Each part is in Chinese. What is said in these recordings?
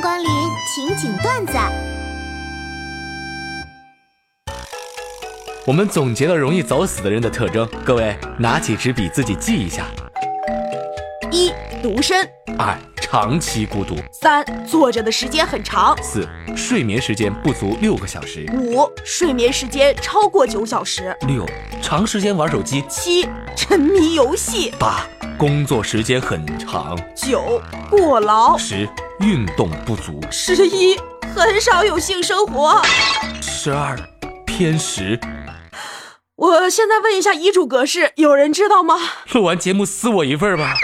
迎光临情景段子。我们总结了容易早死的人的特征，各位拿起纸笔自己记一下：一、独身；二、长期孤独；三、坐着的时间很长；四、睡眠时间不足六个小时；五、睡眠时间超过九小时；六、长时间玩手机；七、沉迷游戏；八、工作时间很长；九、过劳；十、运动不足；十一、很少有性生活；十二、偏食。我现在问一下遗嘱格式，有人知道吗？录完节目撕我一份吧。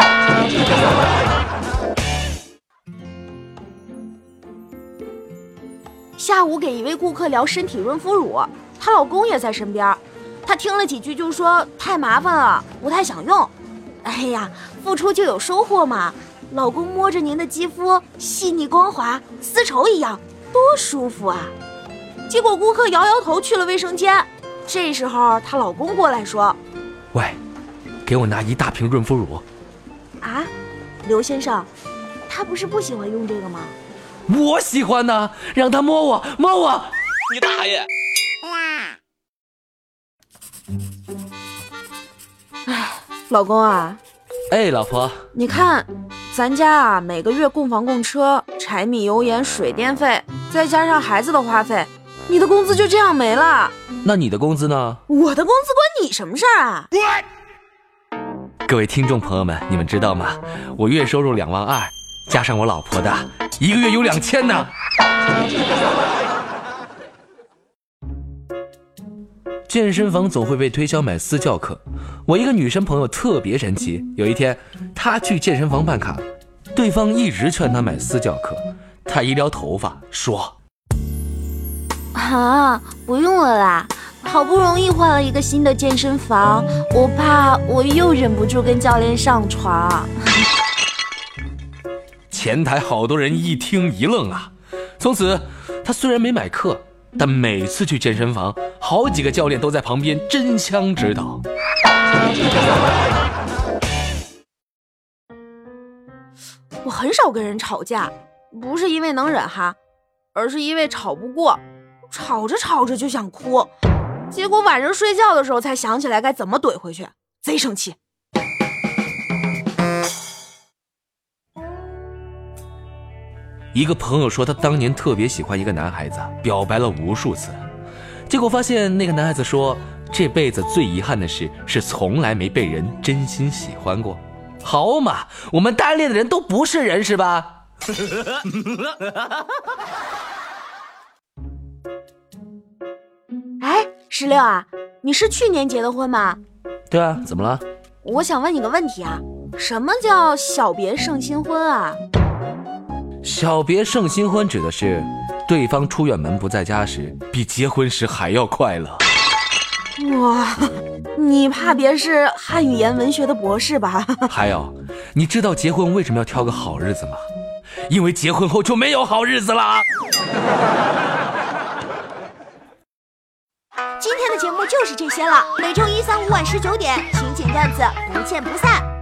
下午给一位顾客聊身体润肤乳，她老公也在身边，她听了几句就说太麻烦了，不太想用。哎呀，付出就有收获嘛！老公摸着您的肌肤细腻光滑，丝绸一样，多舒服啊！结果顾客摇摇头去了卫生间。这时候，她老公过来说：“喂，给我拿一大瓶润肤乳。”啊，刘先生，他不是不喜欢用这个吗？我喜欢呢，让他摸我，摸我！你大爷！哎，老公啊，哎，老婆，你看，咱家啊，每个月供房供车、柴米油盐水电费，再加上孩子的花费。你的工资就这样没了？那你的工资呢？我的工资关你什么事儿啊？各位听众朋友们，你们知道吗？我月收入两万二，加上我老婆的，一个月有两千呢。健身房总会被推销买私教课，我一个女生朋友特别神奇。有一天，她去健身房办卡，对方一直劝她买私教课，她一撩头发说。啊，不用了啦！好不容易换了一个新的健身房，我怕我又忍不住跟教练上床。前台好多人一听一愣啊！从此，她虽然没买课，但每次去健身房，好几个教练都在旁边真枪指导。我很少跟人吵架，不是因为能忍哈，而是因为吵不过。吵着吵着就想哭，结果晚上睡觉的时候才想起来该怎么怼回去，贼生气。一个朋友说，他当年特别喜欢一个男孩子，表白了无数次，结果发现那个男孩子说，这辈子最遗憾的事是从来没被人真心喜欢过。好嘛，我们单恋的人都不是人是吧？哎石榴啊，你是去年结的婚吗？对啊，怎么了？我想问你个问题啊，什么叫小别胜新婚啊？小别胜新婚指的是对方出远门不在家时，比结婚时还要快乐。哇，你怕别是汉语言文学的博士吧？还有，你知道结婚为什么要挑个好日子吗？因为结婚后就没有好日子了。今天的节目就是这些了。每周一、三、五晚十九点，情景段子不见不散。